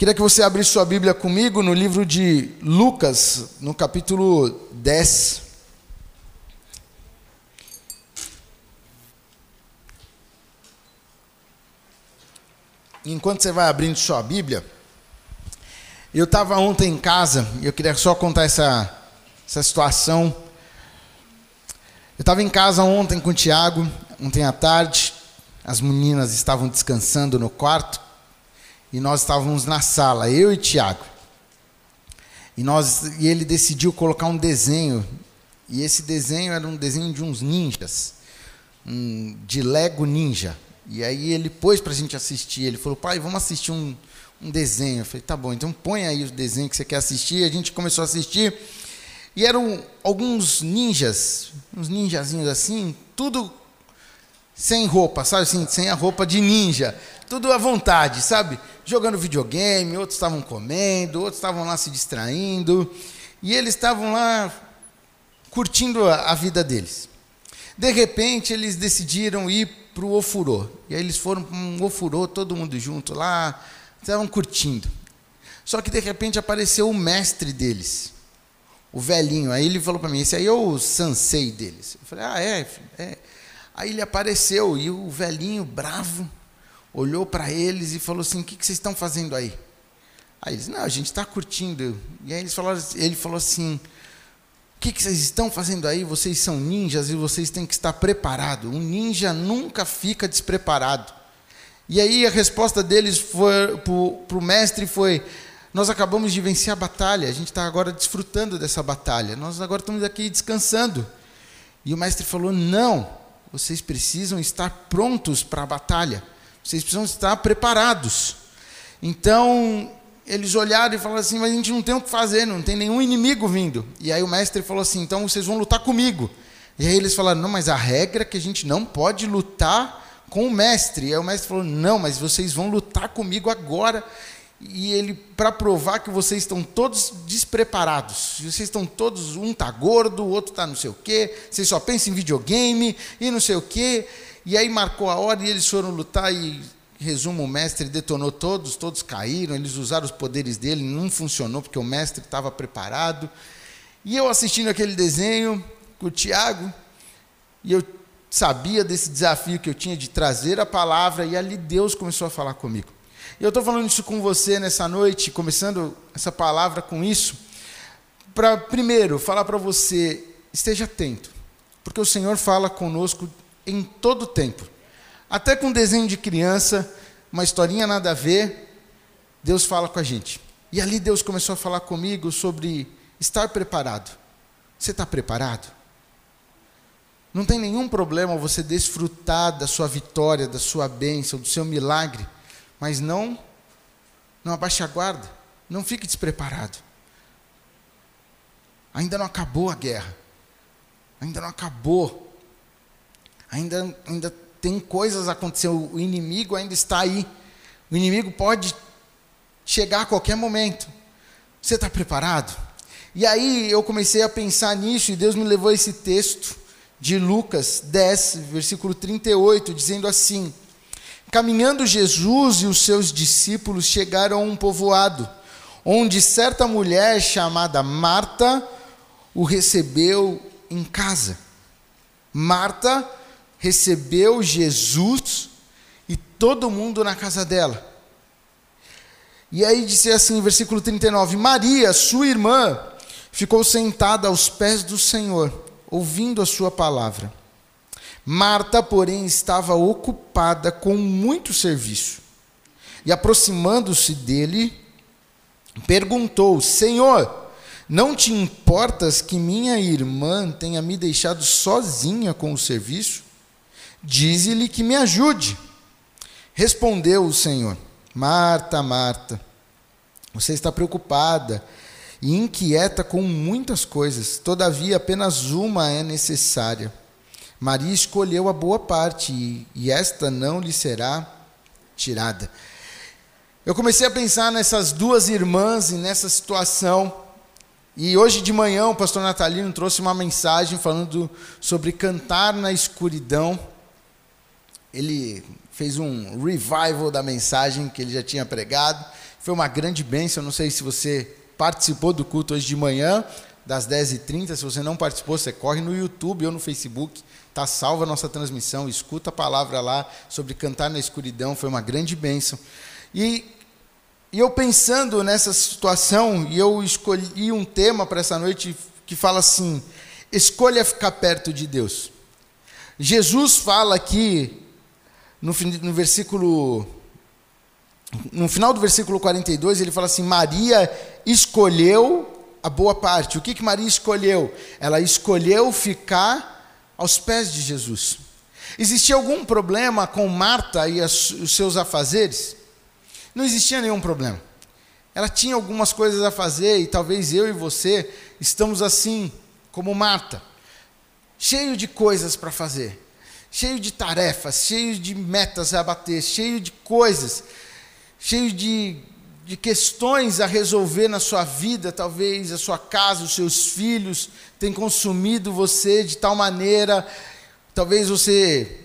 Queria que você abrisse sua Bíblia comigo no livro de Lucas, no capítulo 10. Enquanto você vai abrindo sua Bíblia, eu estava ontem em casa e eu queria só contar essa, essa situação. Eu estava em casa ontem com o Tiago, ontem à tarde, as meninas estavam descansando no quarto e nós estávamos na sala, eu e Tiago. E, nós, e ele decidiu colocar um desenho. E esse desenho era um desenho de uns ninjas, um, de Lego Ninja. E aí ele pôs para a gente assistir. Ele falou, pai, vamos assistir um, um desenho. Eu falei, tá bom, então põe aí o desenho que você quer assistir. A gente começou a assistir. E eram alguns ninjas, uns ninjazinhos assim, tudo sem roupa, sabe assim, sem a roupa de ninja tudo à vontade, sabe? Jogando videogame, outros estavam comendo, outros estavam lá se distraindo, e eles estavam lá curtindo a, a vida deles. De repente, eles decidiram ir para o ofurô. E aí eles foram para um ofurô, todo mundo junto lá, estavam curtindo. Só que de repente apareceu o mestre deles, o velhinho. Aí ele falou para mim: esse aí é o sansei deles. Eu falei: ah, é, é. Aí ele apareceu e o velhinho bravo olhou para eles e falou assim: O que, que vocês estão fazendo aí? Aí eles: Não, a gente está curtindo. E aí eles falaram, ele falou assim: O que, que vocês estão fazendo aí? Vocês são ninjas e vocês têm que estar preparados. Um ninja nunca fica despreparado. E aí a resposta deles para o mestre foi: Nós acabamos de vencer a batalha, a gente está agora desfrutando dessa batalha, nós agora estamos aqui descansando. E o mestre falou: Não, vocês precisam estar prontos para a batalha. Vocês precisam estar preparados. Então, eles olharam e falaram assim: Mas a gente não tem o que fazer, não tem nenhum inimigo vindo. E aí o mestre falou assim: Então vocês vão lutar comigo. E aí eles falaram: Não, mas a regra é que a gente não pode lutar com o mestre. E aí o mestre falou: Não, mas vocês vão lutar comigo agora. E ele, para provar que vocês estão todos despreparados, vocês estão todos, um está gordo, o outro está não sei o quê, vocês só pensam em videogame e não sei o quê. E aí marcou a hora e eles foram lutar e, resumo, o mestre detonou todos, todos caíram, eles usaram os poderes dele, não funcionou porque o mestre estava preparado. E eu assistindo aquele desenho com o Tiago, e eu sabia desse desafio que eu tinha de trazer a palavra, e ali Deus começou a falar comigo. E eu estou falando isso com você nessa noite, começando essa palavra com isso, para, primeiro, falar para você, esteja atento, porque o Senhor fala conosco em todo tempo. Até com desenho de criança, uma historinha nada a ver, Deus fala com a gente. E ali Deus começou a falar comigo sobre estar preparado. Você está preparado? Não tem nenhum problema você desfrutar da sua vitória, da sua bênção, do seu milagre, mas não, não abaixe a guarda, não fique despreparado. Ainda não acabou a guerra, ainda não acabou ainda, ainda tem coisas acontecendo, o inimigo ainda está aí. O inimigo pode chegar a qualquer momento. Você está preparado? E aí eu comecei a pensar nisso e Deus me levou a esse texto de Lucas 10, versículo 38, dizendo assim: Caminhando Jesus e os seus discípulos chegaram a um povoado, onde certa mulher chamada Marta o recebeu em casa. Marta recebeu Jesus e todo mundo na casa dela. E aí disse assim, versículo 39: Maria, sua irmã, ficou sentada aos pés do Senhor, ouvindo a sua palavra. Marta, porém, estava ocupada com muito serviço. E aproximando-se dele, perguntou: Senhor, não te importas que minha irmã tenha me deixado sozinha com o serviço? Dize-lhe que me ajude. Respondeu o Senhor: Marta, Marta, você está preocupada e inquieta com muitas coisas, todavia apenas uma é necessária. Maria escolheu a boa parte e, esta não lhe será tirada. Eu comecei a pensar nessas duas irmãs e nessa situação. E hoje de manhã o pastor Natalino trouxe uma mensagem falando sobre cantar na escuridão. Ele fez um revival da mensagem que ele já tinha pregado. Foi uma grande bênção. Não sei se você participou do culto hoje de manhã, das 10h30. Se você não participou, você corre no YouTube ou no Facebook. Está salva a nossa transmissão. Escuta a palavra lá sobre cantar na escuridão. Foi uma grande bênção. E, e eu pensando nessa situação, e eu escolhi um tema para essa noite que fala assim: escolha ficar perto de Deus. Jesus fala aqui no, no versículo no final do versículo 42, ele fala assim: Maria escolheu a boa parte. O que, que Maria escolheu? Ela escolheu ficar aos pés de Jesus. Existia algum problema com Marta e as, os seus afazeres? Não existia nenhum problema. Ela tinha algumas coisas a fazer e talvez eu e você estamos assim, como Marta, cheio de coisas para fazer cheio de tarefas, cheio de metas a bater, cheio de coisas, cheio de, de questões a resolver na sua vida, talvez a sua casa, os seus filhos têm consumido você de tal maneira, talvez você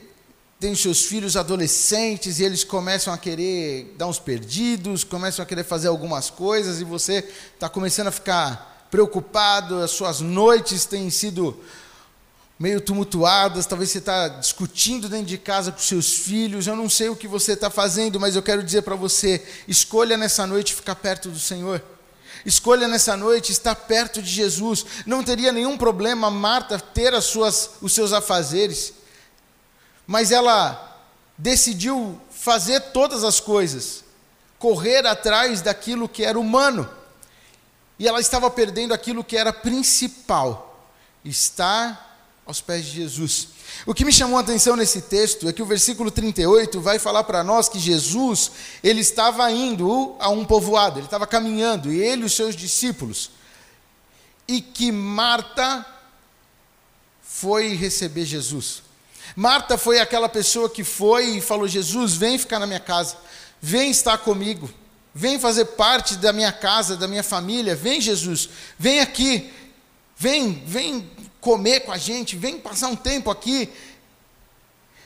tem os seus filhos adolescentes e eles começam a querer dar uns perdidos, começam a querer fazer algumas coisas e você está começando a ficar preocupado, as suas noites têm sido meio tumultuadas, talvez você está discutindo dentro de casa com seus filhos, eu não sei o que você está fazendo, mas eu quero dizer para você: escolha nessa noite ficar perto do Senhor. Escolha nessa noite estar perto de Jesus. Não teria nenhum problema Marta ter as suas, os seus afazeres, mas ela decidiu fazer todas as coisas, correr atrás daquilo que era humano, e ela estava perdendo aquilo que era principal: estar aos pés de Jesus. O que me chamou a atenção nesse texto é que o versículo 38 vai falar para nós que Jesus, ele estava indo a um povoado, ele estava caminhando, e ele e os seus discípulos, e que Marta foi receber Jesus. Marta foi aquela pessoa que foi e falou: Jesus, vem ficar na minha casa, vem estar comigo, vem fazer parte da minha casa, da minha família, vem Jesus, vem aqui, vem, vem comer com a gente, vem passar um tempo aqui.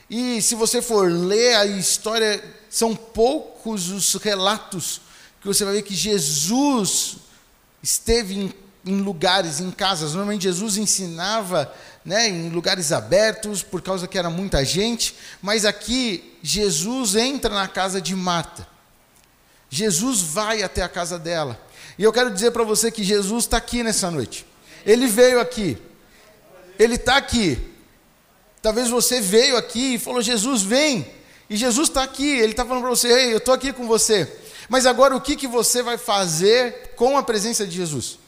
E se você for ler a história, são poucos os relatos que você vai ver que Jesus esteve em, em lugares, em casas. Normalmente Jesus ensinava né, em lugares abertos, por causa que era muita gente, mas aqui Jesus entra na casa de Marta. Jesus vai até a casa dela. E eu quero dizer para você que Jesus está aqui nessa noite. Ele veio aqui. Ele está aqui. Talvez você veio aqui e falou: Jesus, vem. E Jesus está aqui, Ele está falando para você: Ei, eu estou aqui com você. Mas agora o que, que você vai fazer com a presença de Jesus?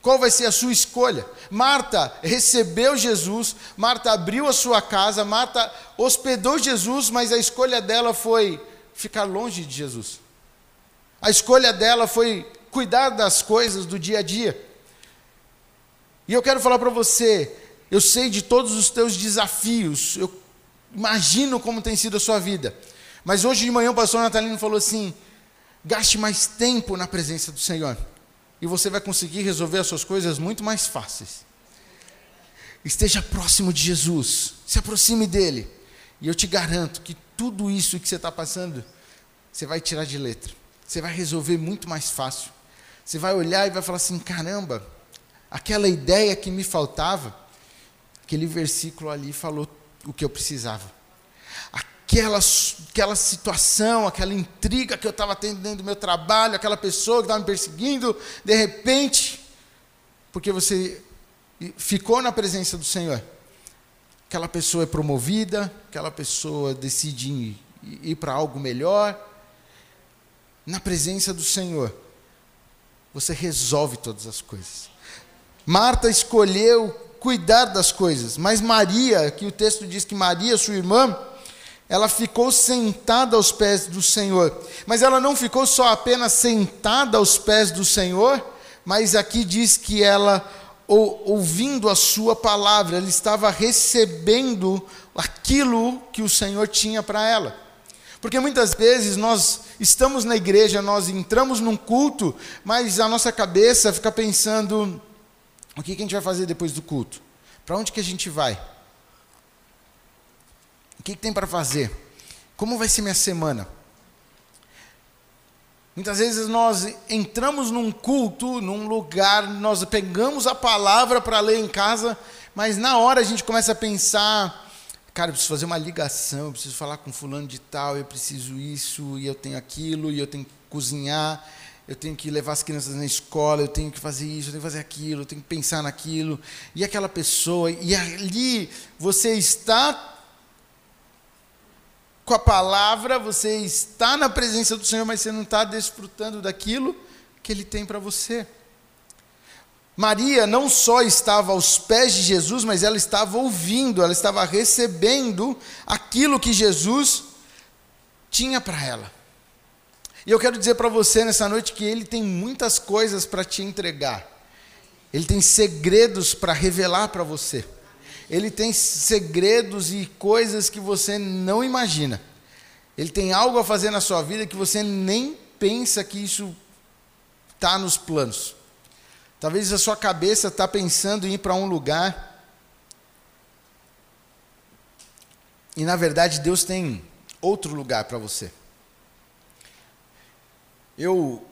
Qual vai ser a sua escolha? Marta recebeu Jesus, Marta abriu a sua casa, Marta hospedou Jesus, mas a escolha dela foi ficar longe de Jesus. A escolha dela foi cuidar das coisas do dia a dia. E eu quero falar para você, eu sei de todos os teus desafios, eu imagino como tem sido a sua vida. Mas hoje de manhã o pastor Natalino falou assim: gaste mais tempo na presença do Senhor, e você vai conseguir resolver as suas coisas muito mais fáceis. Esteja próximo de Jesus, se aproxime dele, e eu te garanto que tudo isso que você está passando, você vai tirar de letra, você vai resolver muito mais fácil. Você vai olhar e vai falar assim: caramba, aquela ideia que me faltava, Aquele versículo ali falou o que eu precisava. Aquela, aquela situação, aquela intriga que eu estava tendo dentro do meu trabalho, aquela pessoa que estava me perseguindo, de repente, porque você ficou na presença do Senhor, aquela pessoa é promovida, aquela pessoa decide ir, ir para algo melhor. Na presença do Senhor, você resolve todas as coisas. Marta escolheu cuidar das coisas. Mas Maria, que o texto diz que Maria, sua irmã, ela ficou sentada aos pés do Senhor. Mas ela não ficou só apenas sentada aos pés do Senhor, mas aqui diz que ela, ouvindo a sua palavra, ela estava recebendo aquilo que o Senhor tinha para ela. Porque muitas vezes nós estamos na igreja, nós entramos num culto, mas a nossa cabeça fica pensando o que, a gente vai fazer depois do culto? Para onde que a gente vai? O que, que tem para fazer? Como vai ser minha semana? Muitas vezes nós entramos num culto, num lugar, nós pegamos a palavra para ler em casa, mas na hora a gente começa a pensar, cara, eu preciso fazer uma ligação, eu preciso falar com fulano de tal, eu preciso isso, e eu tenho aquilo, e eu tenho que cozinhar, eu tenho que levar as crianças na escola, eu tenho que fazer isso, eu tenho que fazer aquilo, eu tenho que pensar naquilo, e aquela pessoa, e ali você está com a palavra, você está na presença do Senhor, mas você não está desfrutando daquilo que Ele tem para você. Maria não só estava aos pés de Jesus, mas ela estava ouvindo, ela estava recebendo aquilo que Jesus tinha para ela. E eu quero dizer para você nessa noite que Ele tem muitas coisas para te entregar, Ele tem segredos para revelar para você. Ele tem segredos e coisas que você não imagina. Ele tem algo a fazer na sua vida que você nem pensa que isso está nos planos. Talvez a sua cabeça está pensando em ir para um lugar e na verdade Deus tem outro lugar para você. Eu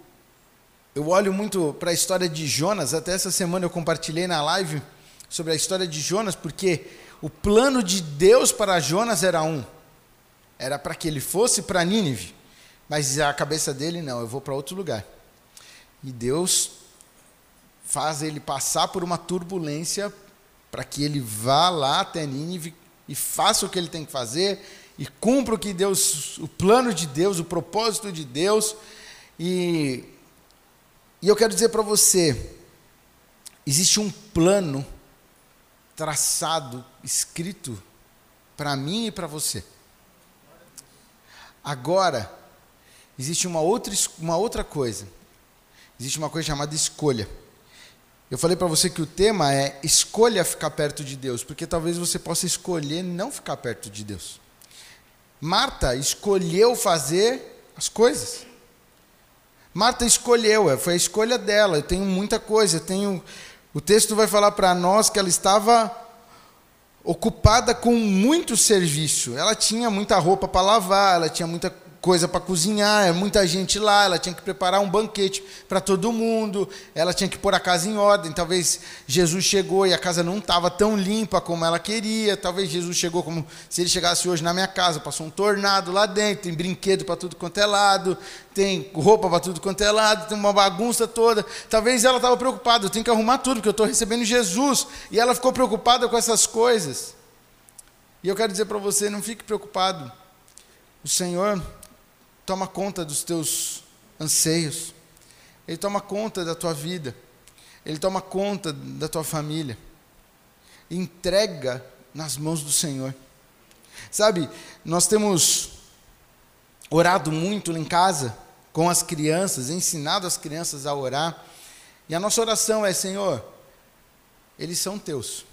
eu olho muito para a história de Jonas, até essa semana eu compartilhei na live sobre a história de Jonas, porque o plano de Deus para Jonas era um: era para que ele fosse para Nínive, mas a cabeça dele, não, eu vou para outro lugar. E Deus faz ele passar por uma turbulência para que ele vá lá até Nínive e faça o que ele tem que fazer e cumpra o que Deus, o plano de Deus, o propósito de Deus. E, e eu quero dizer para você, existe um plano traçado, escrito para mim e para você. Agora, existe uma outra, uma outra coisa. Existe uma coisa chamada escolha. Eu falei para você que o tema é escolha ficar perto de Deus, porque talvez você possa escolher não ficar perto de Deus. Marta escolheu fazer as coisas. Marta escolheu, é, foi a escolha dela. Eu tenho muita coisa, eu tenho o texto vai falar para nós que ela estava ocupada com muito serviço. Ela tinha muita roupa para lavar, ela tinha muita coisa para cozinhar, é muita gente lá, ela tinha que preparar um banquete para todo mundo, ela tinha que pôr a casa em ordem. Talvez Jesus chegou e a casa não estava tão limpa como ela queria. Talvez Jesus chegou como se ele chegasse hoje na minha casa, passou um tornado lá dentro, tem brinquedo para tudo quanto é lado, tem roupa para tudo quanto é lado, tem uma bagunça toda. Talvez ela estava preocupada, eu tenho que arrumar tudo, porque eu estou recebendo Jesus. E ela ficou preocupada com essas coisas. E eu quero dizer para você, não fique preocupado. O Senhor toma conta dos teus anseios, Ele toma conta da tua vida, Ele toma conta da tua família. Entrega nas mãos do Senhor. Sabe, nós temos orado muito em casa com as crianças, ensinado as crianças a orar, e a nossa oração é: Senhor, eles são teus.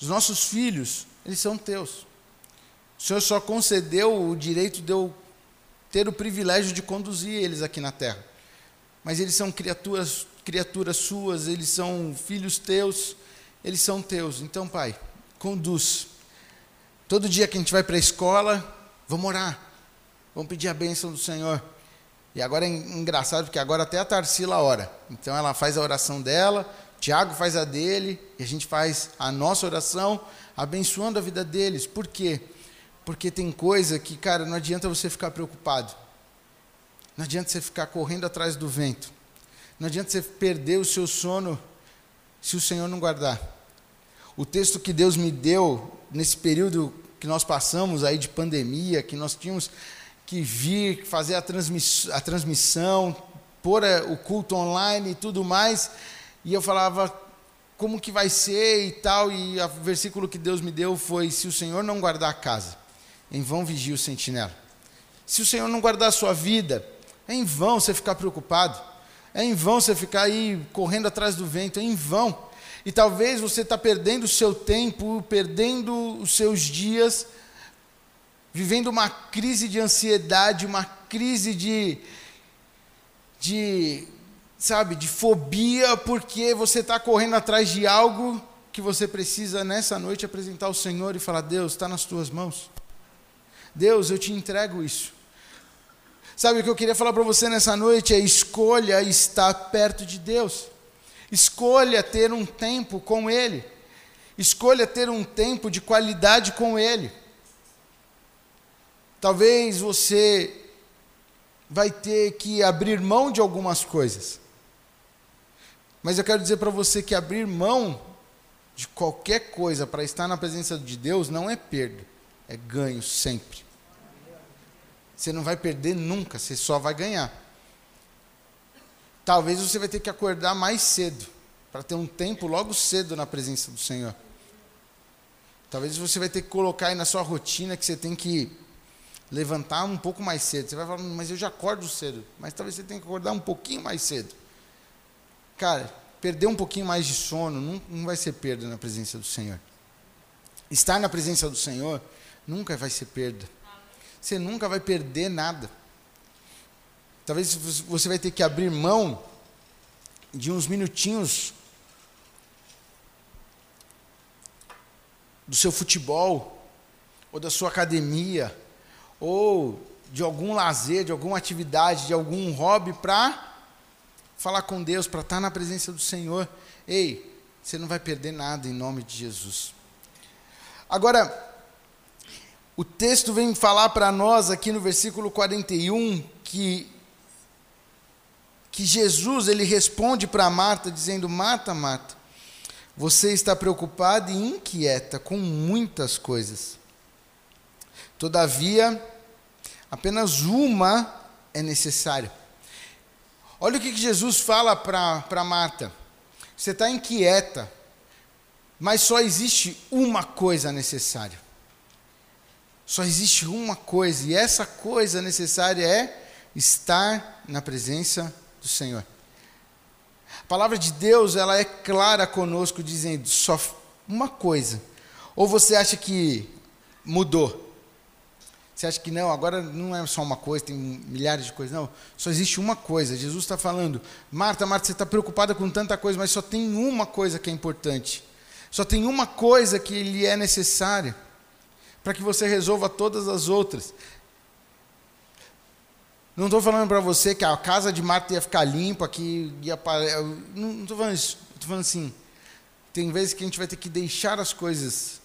Os nossos filhos, eles são teus. O Senhor só concedeu o direito de eu ter o privilégio de conduzir eles aqui na terra. Mas eles são criaturas, criaturas suas, eles são filhos teus, eles são teus. Então, Pai, conduz. Todo dia que a gente vai para a escola, vamos orar. Vamos pedir a bênção do Senhor. E agora é engraçado, porque agora até a Tarsila ora. Então ela faz a oração dela, Tiago faz a dele, e a gente faz a nossa oração, abençoando a vida deles. Por quê? Porque tem coisa que, cara, não adianta você ficar preocupado. Não adianta você ficar correndo atrás do vento. Não adianta você perder o seu sono se o Senhor não guardar. O texto que Deus me deu nesse período que nós passamos aí de pandemia, que nós tínhamos que vir fazer a, transmiss a transmissão, pôr eh, o culto online e tudo mais, e eu falava como que vai ser e tal, e o versículo que Deus me deu foi: se o Senhor não guardar a casa, em vão vigia o sentinela. Se o Senhor não guardar a sua vida, é em vão você ficar preocupado. É em vão você ficar aí correndo atrás do vento, é em vão. E talvez você está perdendo o seu tempo, perdendo os seus dias, vivendo uma crise de ansiedade, uma crise de, de sabe, de fobia, porque você está correndo atrás de algo que você precisa nessa noite apresentar ao Senhor e falar: Deus, está nas tuas mãos. Deus, eu te entrego isso. Sabe o que eu queria falar para você nessa noite? É escolha estar perto de Deus. Escolha ter um tempo com Ele. Escolha ter um tempo de qualidade com Ele. Talvez você vai ter que abrir mão de algumas coisas. Mas eu quero dizer para você que abrir mão de qualquer coisa para estar na presença de Deus não é perda, é ganho sempre. Você não vai perder nunca, você só vai ganhar. Talvez você vai ter que acordar mais cedo, para ter um tempo logo cedo na presença do Senhor. Talvez você vai ter que colocar aí na sua rotina que você tem que levantar um pouco mais cedo. Você vai falar, mas eu já acordo cedo. Mas talvez você tenha que acordar um pouquinho mais cedo. Cara, perder um pouquinho mais de sono não, não vai ser perda na presença do Senhor. Estar na presença do Senhor nunca vai ser perda. Você nunca vai perder nada. Talvez você vai ter que abrir mão de uns minutinhos do seu futebol, ou da sua academia, ou de algum lazer, de alguma atividade, de algum hobby para falar com Deus, para estar na presença do Senhor. Ei, você não vai perder nada em nome de Jesus. Agora, o texto vem falar para nós aqui no versículo 41 que que Jesus ele responde para Marta dizendo: "Marta, Marta, você está preocupada e inquieta com muitas coisas. Todavia, apenas uma é necessária." Olha o que Jesus fala para Marta. Você está inquieta, mas só existe uma coisa necessária. Só existe uma coisa, e essa coisa necessária é estar na presença do Senhor. A palavra de Deus, ela é clara conosco, dizendo só uma coisa. Ou você acha que mudou? Você acha que não, agora não é só uma coisa, tem milhares de coisas. Não, só existe uma coisa. Jesus está falando, Marta, Marta, você está preocupada com tanta coisa, mas só tem uma coisa que é importante. Só tem uma coisa que lhe é necessária para que você resolva todas as outras. Não estou falando para você que a casa de Marta ia ficar limpa, que ia Não estou falando isso. Estou falando assim. Tem vezes que a gente vai ter que deixar as coisas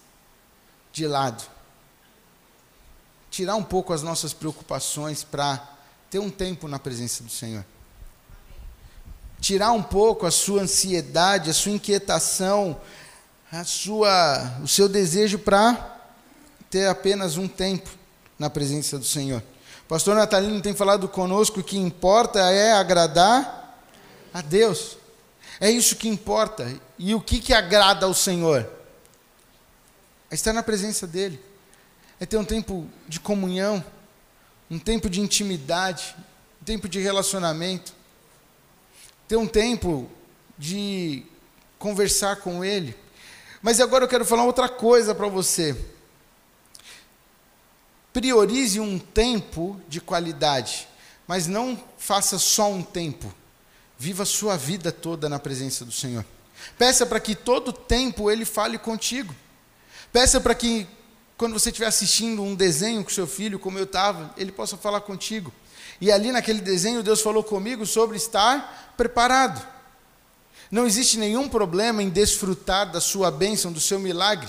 de lado. Tirar um pouco as nossas preocupações para ter um tempo na presença do Senhor. Tirar um pouco a sua ansiedade, a sua inquietação, a sua, o seu desejo para ter apenas um tempo na presença do Senhor. O pastor Natalino tem falado conosco que importa é agradar a Deus. É isso que importa. E o que, que agrada ao Senhor? É estar na presença dEle. É ter um tempo de comunhão, um tempo de intimidade, um tempo de relacionamento. Ter um tempo de conversar com Ele. Mas agora eu quero falar outra coisa para você priorize um tempo de qualidade, mas não faça só um tempo. Viva a sua vida toda na presença do Senhor. Peça para que todo tempo Ele fale contigo. Peça para que, quando você estiver assistindo um desenho com seu filho, como eu estava, Ele possa falar contigo. E ali naquele desenho, Deus falou comigo sobre estar preparado. Não existe nenhum problema em desfrutar da sua bênção, do seu milagre.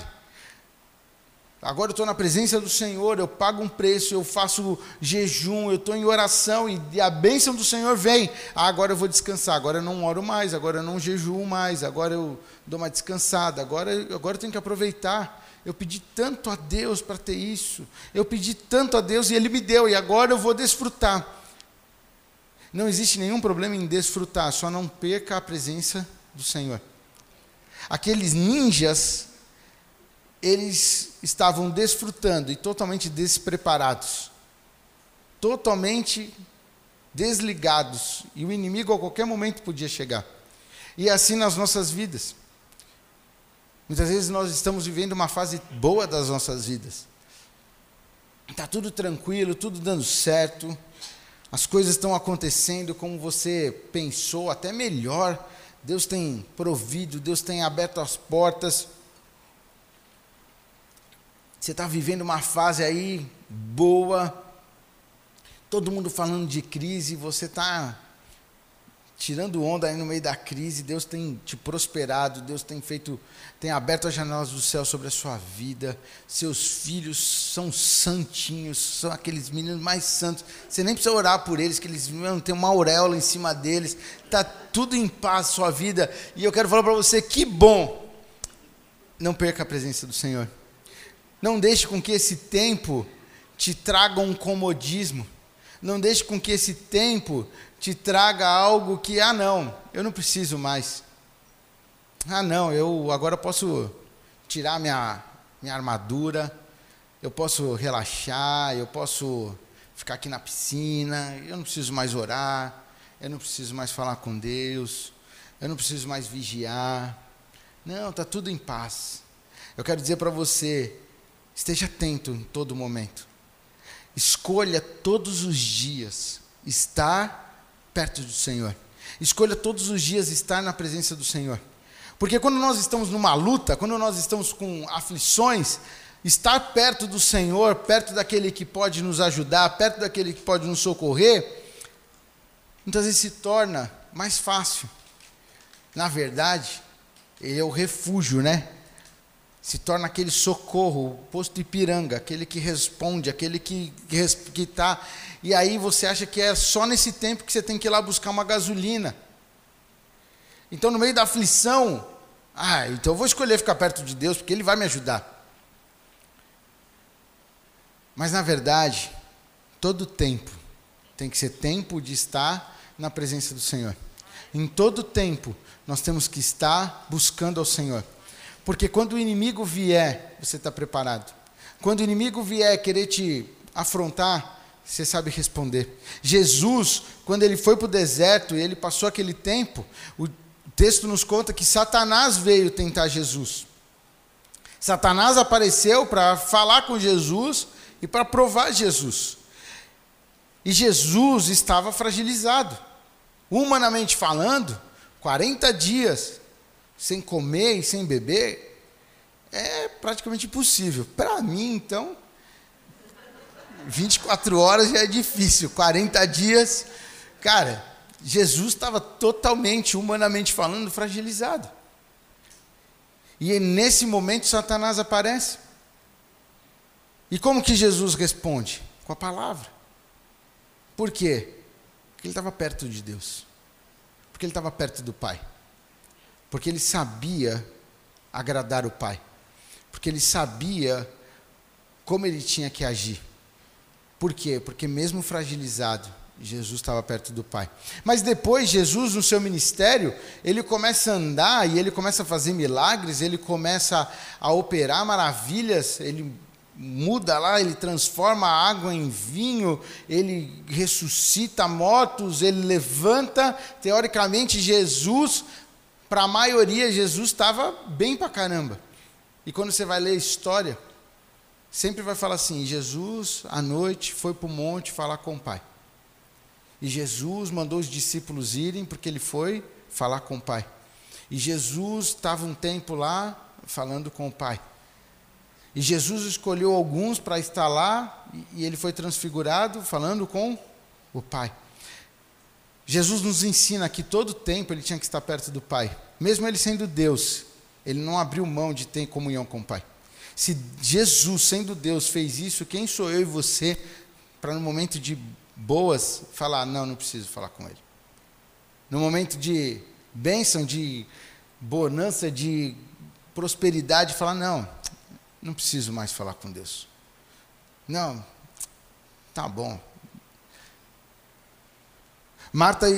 Agora eu estou na presença do Senhor, eu pago um preço, eu faço jejum, eu estou em oração e a bênção do Senhor vem. Ah, agora eu vou descansar, agora eu não oro mais, agora eu não jejuo mais, agora eu dou uma descansada, agora, agora eu tenho que aproveitar. Eu pedi tanto a Deus para ter isso, eu pedi tanto a Deus e Ele me deu, e agora eu vou desfrutar. Não existe nenhum problema em desfrutar, só não perca a presença do Senhor. Aqueles ninjas eles estavam desfrutando e totalmente despreparados, totalmente desligados, e o inimigo a qualquer momento podia chegar. E é assim nas nossas vidas. Muitas vezes nós estamos vivendo uma fase boa das nossas vidas. Está tudo tranquilo, tudo dando certo, as coisas estão acontecendo como você pensou, até melhor Deus tem provido, Deus tem aberto as portas. Você está vivendo uma fase aí boa, todo mundo falando de crise, você está tirando onda aí no meio da crise, Deus tem te prosperado, Deus tem feito, tem aberto as janelas do céu sobre a sua vida. Seus filhos são santinhos, são aqueles meninos mais santos. Você nem precisa orar por eles, que eles não tem uma auréola em cima deles. Tá tudo em paz sua vida. E eu quero falar para você que bom. Não perca a presença do Senhor. Não deixe com que esse tempo te traga um comodismo. Não deixe com que esse tempo te traga algo que, ah, não, eu não preciso mais. Ah, não, eu agora posso tirar minha, minha armadura, eu posso relaxar, eu posso ficar aqui na piscina, eu não preciso mais orar, eu não preciso mais falar com Deus, eu não preciso mais vigiar. Não, está tudo em paz. Eu quero dizer para você, esteja atento em todo momento. Escolha todos os dias estar perto do Senhor. Escolha todos os dias estar na presença do Senhor. Porque quando nós estamos numa luta, quando nós estamos com aflições, estar perto do Senhor, perto daquele que pode nos ajudar, perto daquele que pode nos socorrer, muitas vezes se torna mais fácil. Na verdade, ele é o refúgio, né? Se torna aquele socorro, o posto Ipiranga, aquele que responde, aquele que está e aí você acha que é só nesse tempo que você tem que ir lá buscar uma gasolina. Então, no meio da aflição, ah, então eu vou escolher ficar perto de Deus, porque Ele vai me ajudar. Mas, na verdade, todo tempo tem que ser tempo de estar na presença do Senhor. Em todo tempo, nós temos que estar buscando ao Senhor. Porque quando o inimigo vier, você está preparado. Quando o inimigo vier querer te afrontar, você sabe responder. Jesus, quando ele foi para o deserto e ele passou aquele tempo, o texto nos conta que Satanás veio tentar Jesus. Satanás apareceu para falar com Jesus e para provar Jesus. E Jesus estava fragilizado. Humanamente falando, 40 dias sem comer e sem beber é praticamente impossível. Para mim, então, 24 horas já é difícil, 40 dias. Cara, Jesus estava totalmente, humanamente falando, fragilizado. E nesse momento Satanás aparece. E como que Jesus responde? Com a palavra. Por quê? Porque ele estava perto de Deus. Porque ele estava perto do Pai. Porque ele sabia agradar o Pai. Porque ele sabia como ele tinha que agir. Por quê? Porque mesmo fragilizado, Jesus estava perto do Pai. Mas depois, Jesus, no seu ministério, ele começa a andar e ele começa a fazer milagres, ele começa a operar maravilhas, ele muda lá, ele transforma a água em vinho, ele ressuscita mortos, ele levanta. Teoricamente, Jesus, para a maioria, Jesus estava bem para caramba. E quando você vai ler a história, sempre vai falar assim: Jesus, à noite, foi para o monte falar com o Pai. E Jesus mandou os discípulos irem porque ele foi falar com o Pai. E Jesus estava um tempo lá falando com o Pai. E Jesus escolheu alguns para estar lá e ele foi transfigurado falando com o Pai. Jesus nos ensina que todo tempo ele tinha que estar perto do Pai. Mesmo ele sendo Deus, ele não abriu mão de ter comunhão com o Pai. Se Jesus, sendo Deus, fez isso, quem sou eu e você para no momento de boas falar, não, não preciso falar com ele. No momento de bênção, de bonança, de prosperidade, falar, não, não preciso mais falar com Deus. Não, tá bom. Marta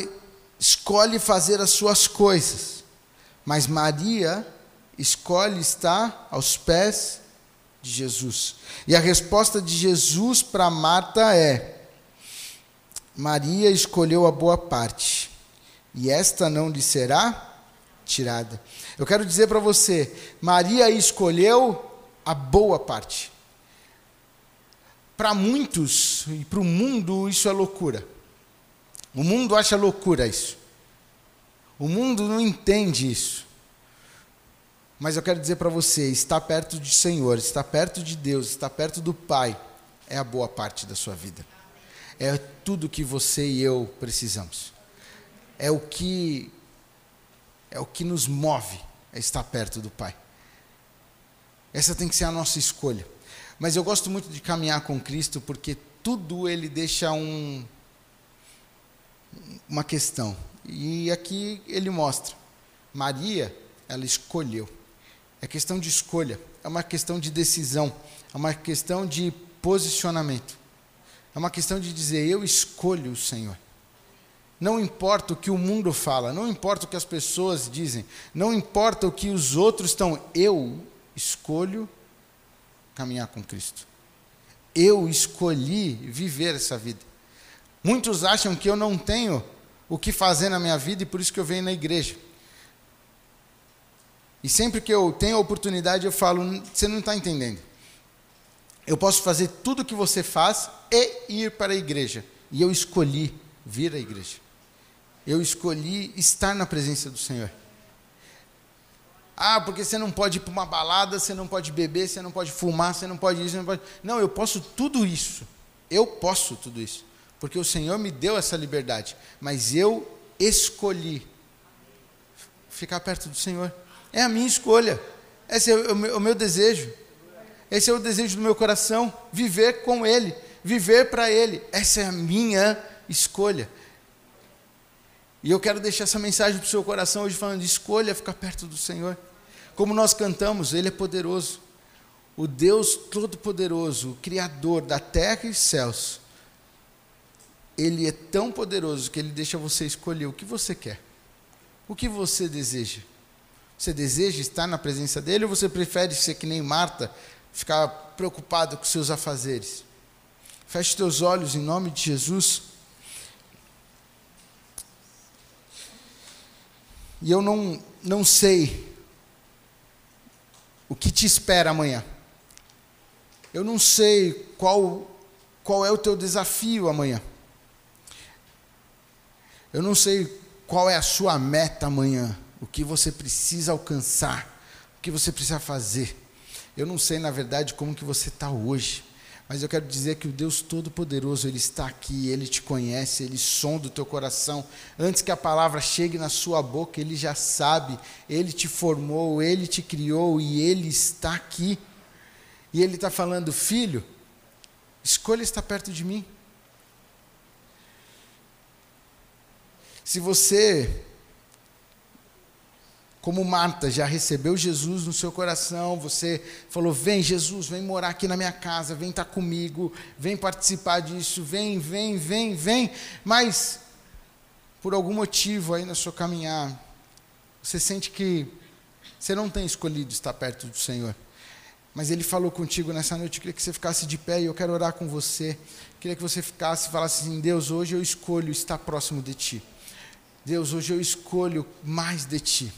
escolhe fazer as suas coisas, mas Maria escolhe estar aos pés de Jesus. E a resposta de Jesus para Marta é: Maria escolheu a boa parte, e esta não lhe será tirada. Eu quero dizer para você, Maria escolheu a boa parte. Para muitos e para o mundo isso é loucura. O mundo acha loucura isso. O mundo não entende isso. Mas eu quero dizer para você: estar perto do Senhor, estar perto de Deus, estar perto do Pai, é a boa parte da sua vida. É tudo que você e eu precisamos. É o que é o que nos move a estar perto do Pai. Essa tem que ser a nossa escolha. Mas eu gosto muito de caminhar com Cristo porque tudo ele deixa um uma questão. E aqui ele mostra. Maria, ela escolheu. É questão de escolha, é uma questão de decisão, é uma questão de posicionamento. É uma questão de dizer: eu escolho o Senhor. Não importa o que o mundo fala, não importa o que as pessoas dizem, não importa o que os outros estão, eu escolho caminhar com Cristo. Eu escolhi viver essa vida. Muitos acham que eu não tenho o que fazer na minha vida e por isso que eu venho na igreja. E sempre que eu tenho a oportunidade, eu falo: você não está entendendo. Eu posso fazer tudo o que você faz e ir para a igreja. E eu escolhi vir à igreja. Eu escolhi estar na presença do Senhor. Ah, porque você não pode ir para uma balada, você não pode beber, você não pode fumar, você não pode isso, não pode. Não, eu posso tudo isso. Eu posso tudo isso. Porque o Senhor me deu essa liberdade. Mas eu escolhi ficar perto do Senhor. É a minha escolha. Esse é o meu, o meu desejo. Esse é o desejo do meu coração. Viver com Ele. Viver para Ele. Essa é a minha escolha. E eu quero deixar essa mensagem para o seu coração hoje falando: escolha ficar perto do Senhor. Como nós cantamos, Ele é poderoso. O Deus Todo-Poderoso, o Criador da terra e céus. Ele é tão poderoso que Ele deixa você escolher o que você quer. O que você deseja. Você deseja estar na presença dele ou você prefere ser que nem Marta, ficar preocupado com seus afazeres? Feche teus olhos em nome de Jesus. E eu não, não sei o que te espera amanhã. Eu não sei qual, qual é o teu desafio amanhã. Eu não sei qual é a sua meta amanhã o que você precisa alcançar, o que você precisa fazer. Eu não sei, na verdade, como que você está hoje, mas eu quero dizer que o Deus Todo-Poderoso, Ele está aqui, Ele te conhece, Ele sonda o teu coração. Antes que a palavra chegue na sua boca, Ele já sabe, Ele te formou, Ele te criou e Ele está aqui. E Ele está falando, filho, escolha estar perto de mim. Se você como Marta já recebeu Jesus no seu coração, você falou: Vem, Jesus, vem morar aqui na minha casa, vem estar comigo, vem participar disso, vem, vem, vem, vem. Mas, por algum motivo aí na sua caminhar, você sente que você não tem escolhido estar perto do Senhor. Mas Ele falou contigo nessa noite, eu queria que você ficasse de pé e eu quero orar com você. Eu queria que você ficasse e falasse assim: Deus, hoje eu escolho estar próximo de Ti. Deus, hoje eu escolho mais de Ti.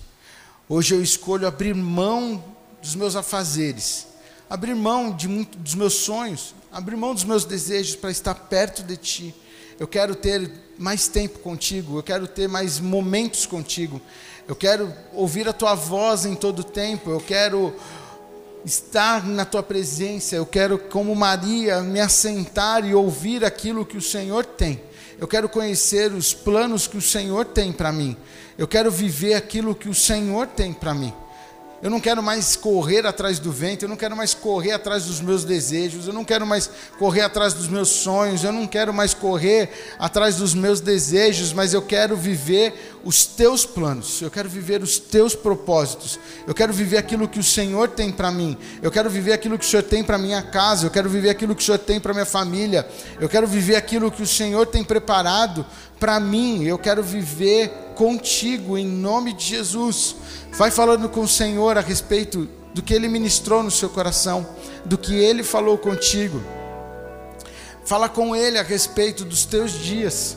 Hoje eu escolho abrir mão dos meus afazeres, abrir mão de muito, dos meus sonhos, abrir mão dos meus desejos para estar perto de Ti. Eu quero ter mais tempo contigo, eu quero ter mais momentos contigo, eu quero ouvir a Tua voz em todo o tempo, eu quero estar na Tua presença, eu quero, como Maria, me assentar e ouvir aquilo que o Senhor tem. Eu quero conhecer os planos que o Senhor tem para mim. Eu quero viver aquilo que o Senhor tem para mim. Eu não quero mais correr atrás do vento, eu não quero mais correr atrás dos meus desejos, eu não quero mais correr atrás dos meus sonhos, eu não quero mais correr atrás dos meus desejos, mas eu quero viver os teus planos, eu quero viver os teus propósitos, eu quero viver aquilo que o Senhor tem para mim, eu quero viver aquilo que o Senhor tem para minha casa, eu quero viver aquilo que o Senhor tem para minha família, eu quero viver aquilo que o Senhor tem preparado para mim, eu quero viver contigo em nome de Jesus. Vai falando com o Senhor a respeito do que ele ministrou no seu coração, do que ele falou contigo. Fala com ele a respeito dos teus dias.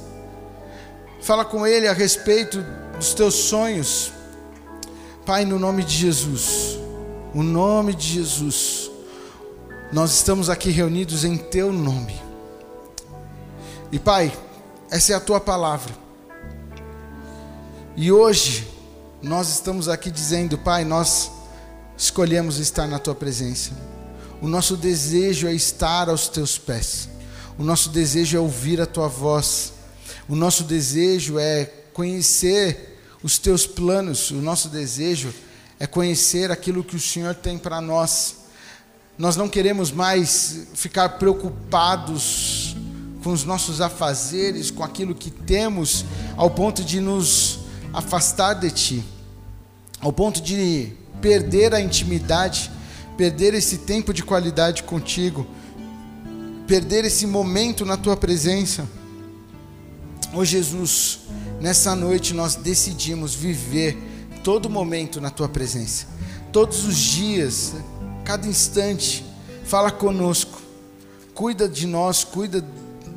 Fala com ele a respeito dos teus sonhos. Pai, no nome de Jesus. O nome de Jesus. Nós estamos aqui reunidos em teu nome. E Pai, essa é a tua palavra. E hoje nós estamos aqui dizendo, Pai, nós escolhemos estar na tua presença. O nosso desejo é estar aos teus pés. O nosso desejo é ouvir a tua voz. O nosso desejo é conhecer os teus planos. O nosso desejo é conhecer aquilo que o Senhor tem para nós. Nós não queremos mais ficar preocupados com os nossos afazeres, com aquilo que temos, ao ponto de nos afastar de Ti, ao ponto de perder a intimidade, perder esse tempo de qualidade contigo, perder esse momento na Tua presença. Ô oh, Jesus, nessa noite nós decidimos viver todo momento na Tua presença, todos os dias, cada instante, fala conosco, cuida de nós, cuida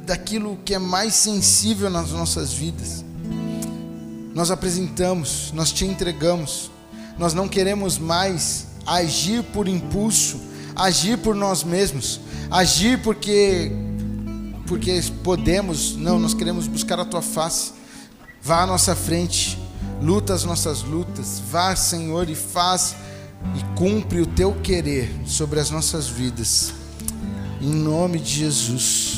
daquilo que é mais sensível nas nossas vidas. Nós apresentamos, nós te entregamos, nós não queremos mais agir por impulso, agir por nós mesmos, agir porque porque podemos, não, nós queremos buscar a tua face. Vá à nossa frente, luta as nossas lutas, vá, Senhor, e faz e cumpre o teu querer sobre as nossas vidas. Em nome de Jesus,